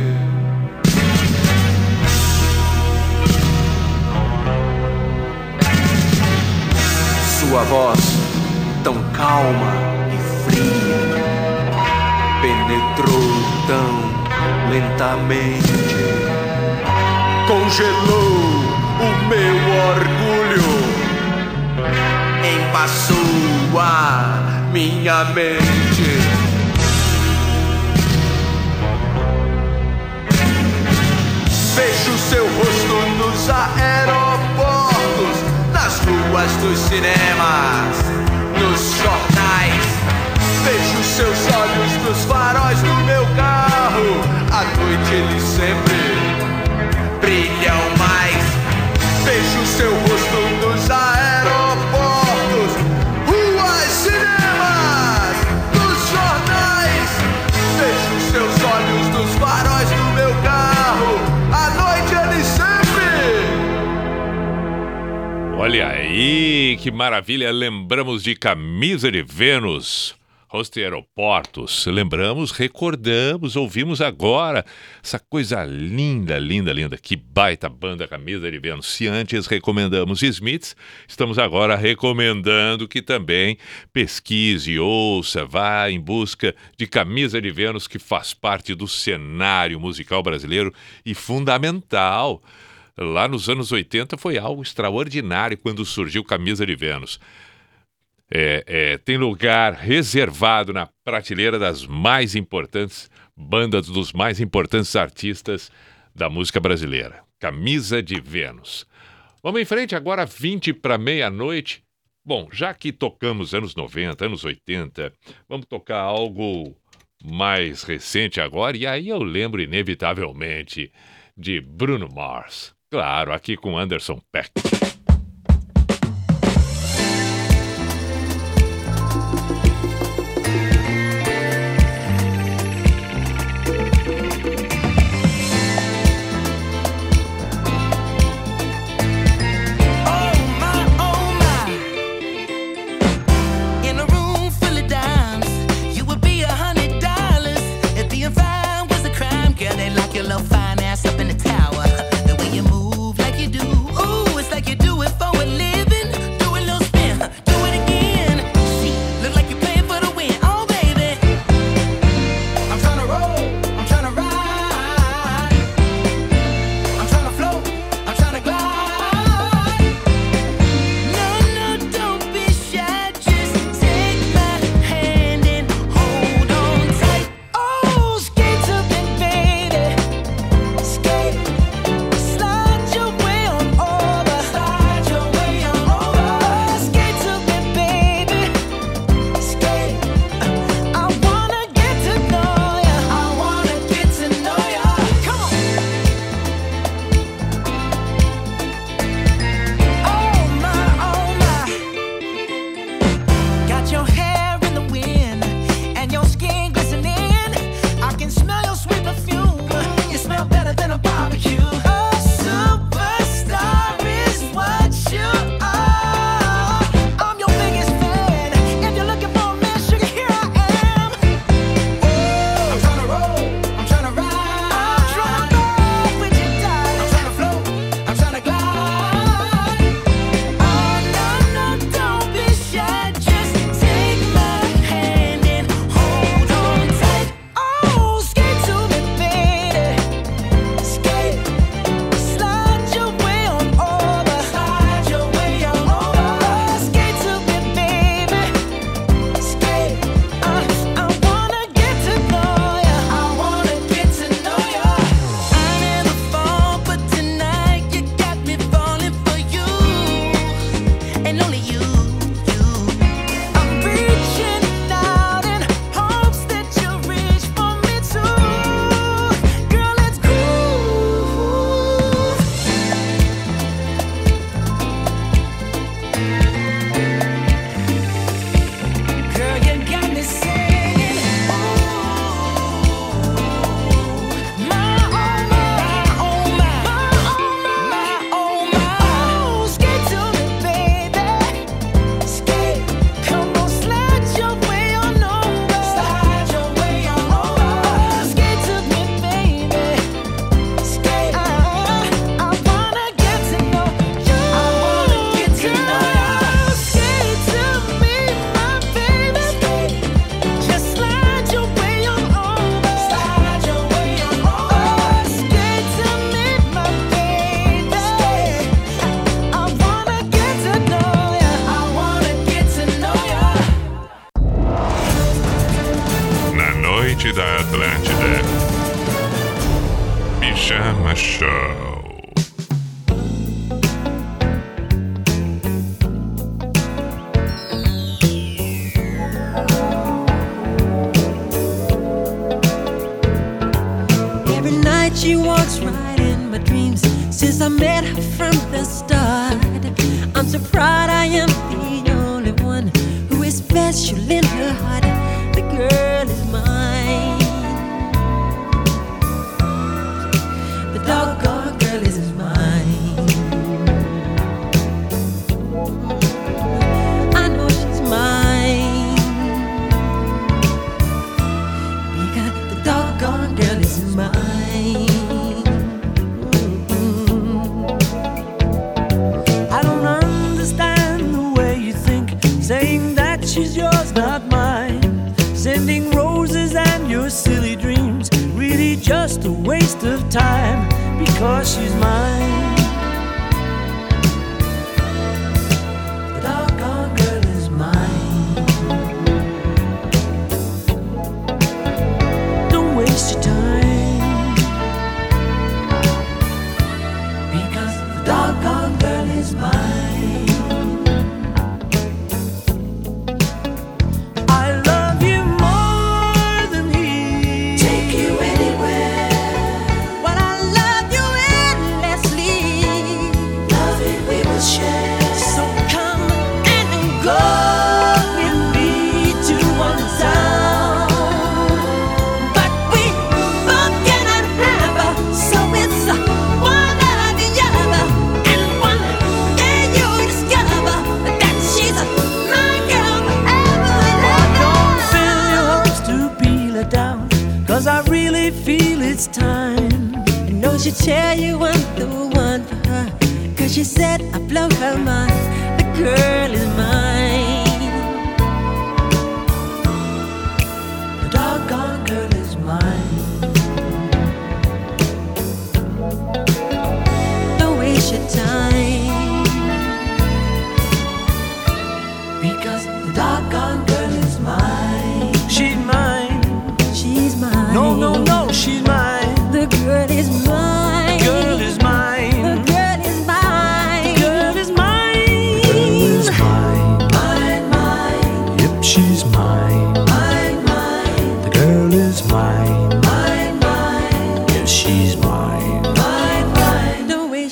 Speaker 20: Sua voz tão calma e fria penetrou tão lentamente, congelou o meu orgulho, embaçou a minha mente. Vejo seu rosto nos aeroportos, nas ruas dos cinemas, nos jornais. Vejo seus olhos nos faróis do meu carro. À noite eles sempre brilham mais. Vejo seu rosto nos aeroportos, ruas, cinemas, nos jornais. Vejo seus olhos nos faróis do meu carro. À noite eles sempre
Speaker 1: Olha aí, que maravilha! Lembramos de Camisa de Vênus. Rosto e aeroportos. Lembramos, recordamos, ouvimos agora. Essa coisa linda, linda, linda. Que baita banda Camisa de Vênus. Se antes recomendamos Smiths, estamos agora recomendando que também pesquise, ouça, vá em busca de Camisa de Vênus, que faz parte do cenário musical brasileiro e fundamental. Lá nos anos 80 foi algo extraordinário quando surgiu Camisa de Vênus. É, é, tem lugar reservado na prateleira das mais importantes bandas, dos mais importantes artistas da música brasileira. Camisa de Vênus. Vamos em frente agora, 20 para meia-noite. Bom, já que tocamos anos 90, anos 80, vamos tocar algo mais recente agora, e aí eu lembro inevitavelmente de Bruno Mars. Claro, aqui com Anderson Peck.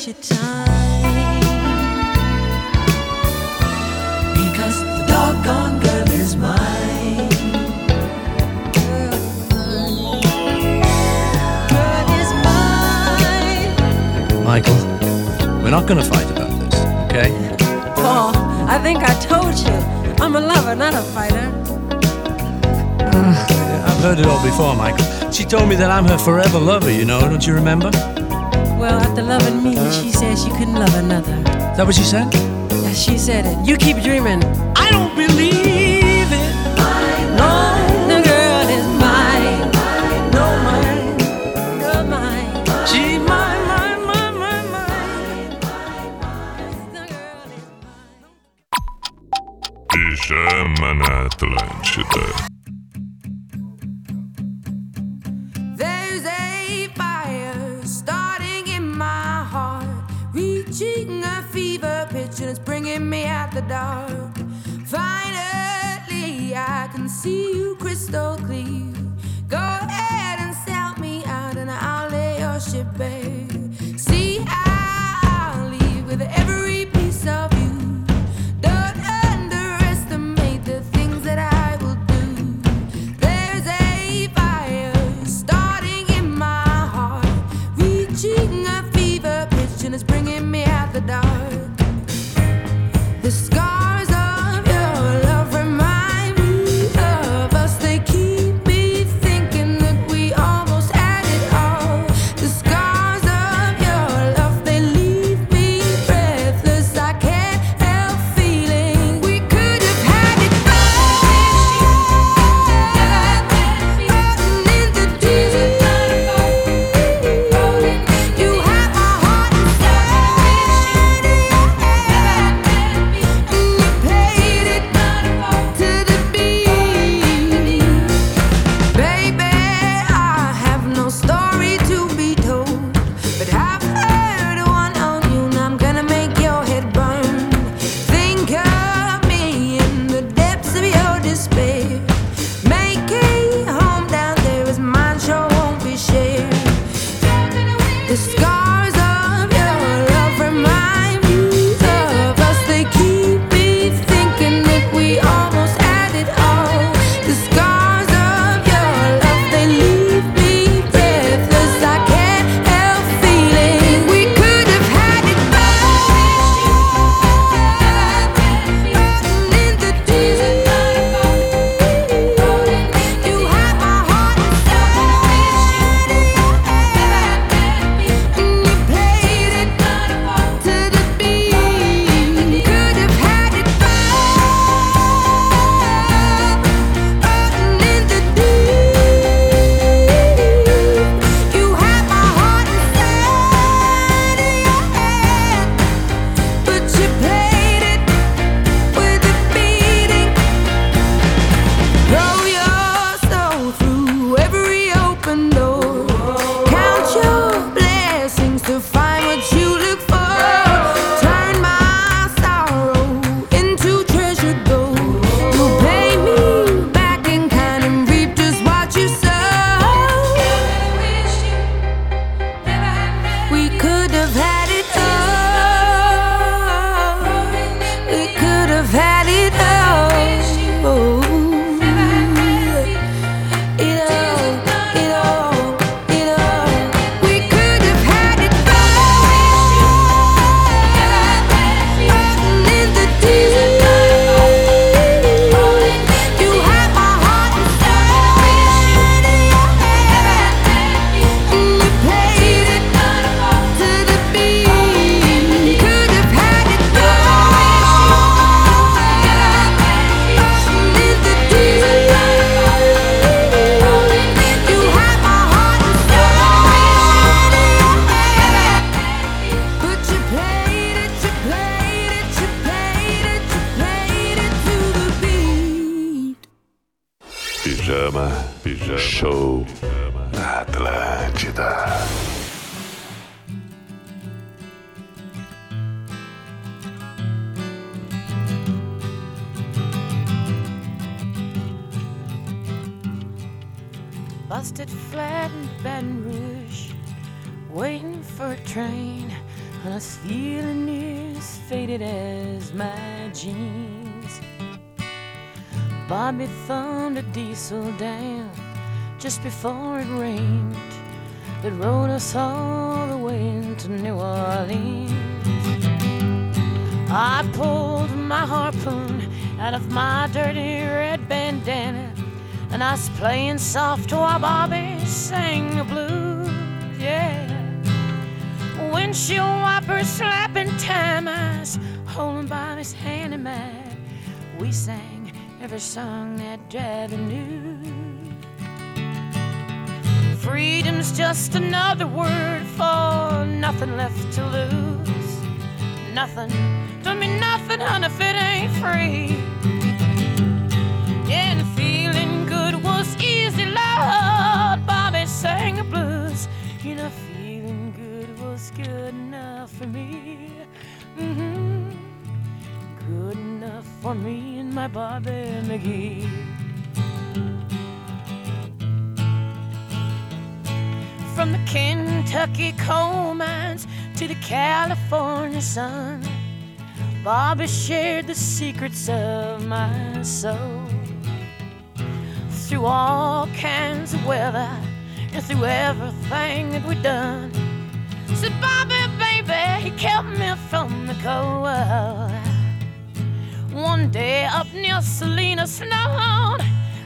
Speaker 21: your
Speaker 22: time. Because the doggone girl is mine.
Speaker 23: Michael, we're not going to fight about this, okay?
Speaker 6: Paul, I think I told you. I'm a lover, not a fighter.
Speaker 23: I've heard it all before, Michael. She told me that I'm her forever lover, you know, don't you remember?
Speaker 6: well, after loving me, she said she couldn't love another.
Speaker 23: Is that what she said?
Speaker 6: Yeah, she said it. You keep dreaming.
Speaker 22: I don't believe.
Speaker 24: Shared the secrets of my soul through all kinds of weather and through everything that we've done. Said Bobby, baby, he kept me from the cold. One day up near Salina Snow,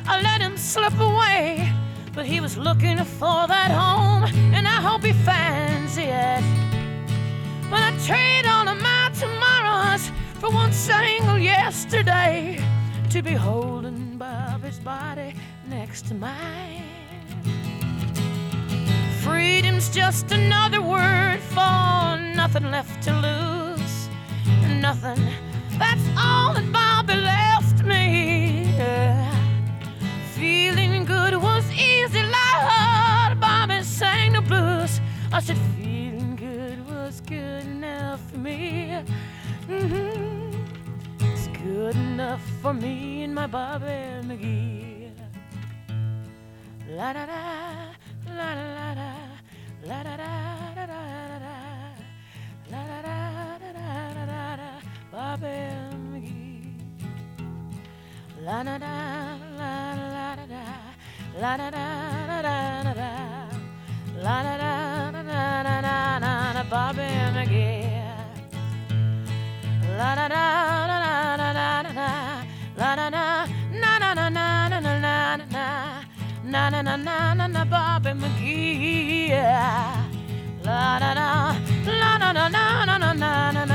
Speaker 24: I let him slip away, but he was looking for that home, and I hope he finds it. But I trade tomorrows for one single yesterday to be holding Bobby's body next to mine. Freedom's just another word for nothing left to lose. Nothing. That's all that Bobby left me. Feeling good was easy, Lord. Bobby sang the blues. I said, enough for me and my Bobby McGee. La da da, la da da da, la da da da da da da, la da da da da da da da, Bobby McGee. La da da, la da da da, la da da da da da da, la da da da da da da, Bobby McGee. La da da da da da da da la da da na na na na na na na na. Na na na na na na Bobby McGee. La da da la na na na na na na na na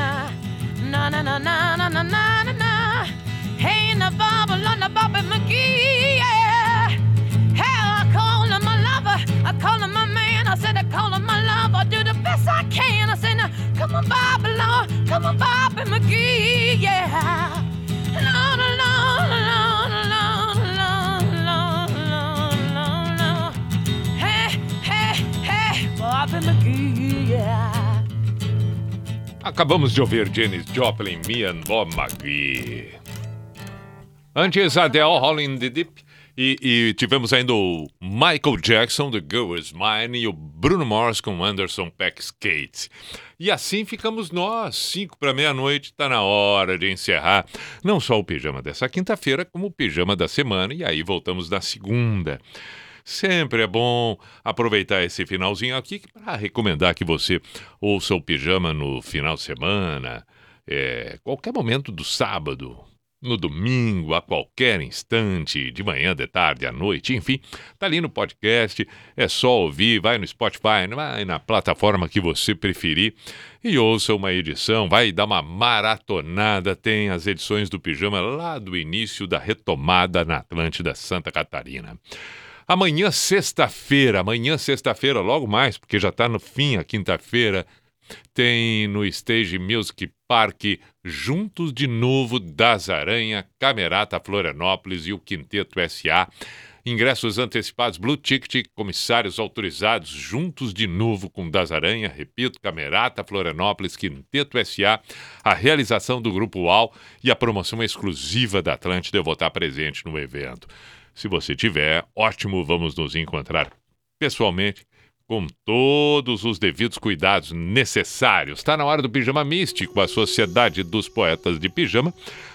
Speaker 24: na na na na na na na na. Hey na Bobby, la na Bobby McGee. Yeah. Hey, I call him my lover. I call him my man. I said, I call on my love, I do the best I can. I said, come on, Bobby, Lord, come on, Bobby McGee, yeah. Lord, Lord, Lord, Lord, Lord, Lord, Lord, Lord. Hey, hey, hey, Bobby McGee, yeah.
Speaker 1: Acabamos de ouvir Janis Joplin, Me and Bob McGee. Antes, Adele, Rolling the Deep. E, e tivemos ainda o Michael Jackson, The Girl Is Mine, e o Bruno Mars com Anderson Peck Skate. E assim ficamos nós, 5 para meia-noite, está na hora de encerrar não só o pijama dessa quinta-feira, como o pijama da semana, e aí voltamos na segunda. Sempre é bom aproveitar esse finalzinho aqui para recomendar que você ouça o pijama no final de semana, é, qualquer momento do sábado, no domingo, a qualquer instante, de manhã, de tarde, à noite, enfim, tá ali no podcast, é só ouvir, vai no Spotify, vai na plataforma que você preferir e ouça uma edição, vai dar uma maratonada, tem as edições do Pijama lá do início da retomada na Atlântida Santa Catarina. Amanhã, sexta-feira, amanhã, sexta-feira, logo mais, porque já está no fim a quinta-feira, tem no Stage Music Park Juntos de Novo das Aranha, Camerata Florianópolis e o Quinteto SA. Ingressos antecipados, Blue Ticket, comissários autorizados, juntos de novo com Das Aranha, repito, Camerata, Florianópolis, Quinteto SA, a realização do Grupo UAU e a promoção exclusiva da Atlântida. Eu vou estar presente no evento. Se você tiver, ótimo, vamos nos encontrar pessoalmente com todos os devidos cuidados necessários. Está na hora do Pijama Místico, a Sociedade dos Poetas de Pijama.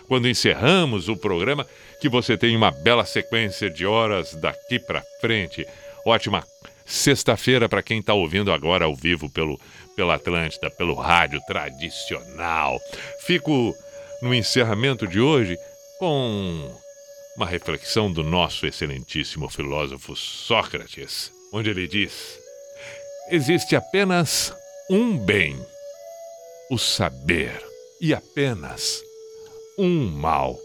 Speaker 1: Quando encerramos o programa, que você tenha uma bela sequência de horas daqui para frente. Ótima sexta-feira para quem está ouvindo agora ao vivo pelo, pela Atlântida, pelo rádio tradicional. Fico no encerramento de hoje com uma reflexão do nosso excelentíssimo filósofo Sócrates, onde ele diz: existe apenas um bem, o saber, e apenas um mal,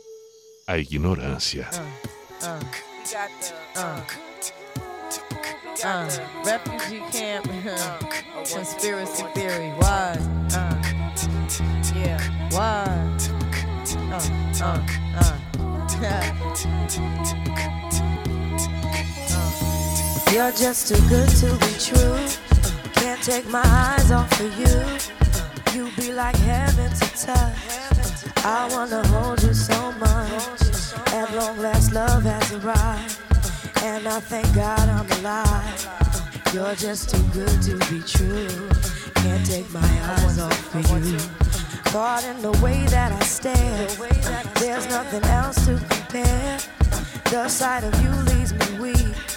Speaker 1: a ignorância.
Speaker 25: Camp, conspiracy theory. Why? Why?
Speaker 22: You're just too good to be true. Take my eyes off of you. You be like heaven to touch. I wanna hold you so much. At long last, love has arrived. And I thank God I'm alive. You're just too good to be true. Can't take my eyes off of you. Caught in the way that I stare. There's nothing else to compare. The sight of you leaves me weak.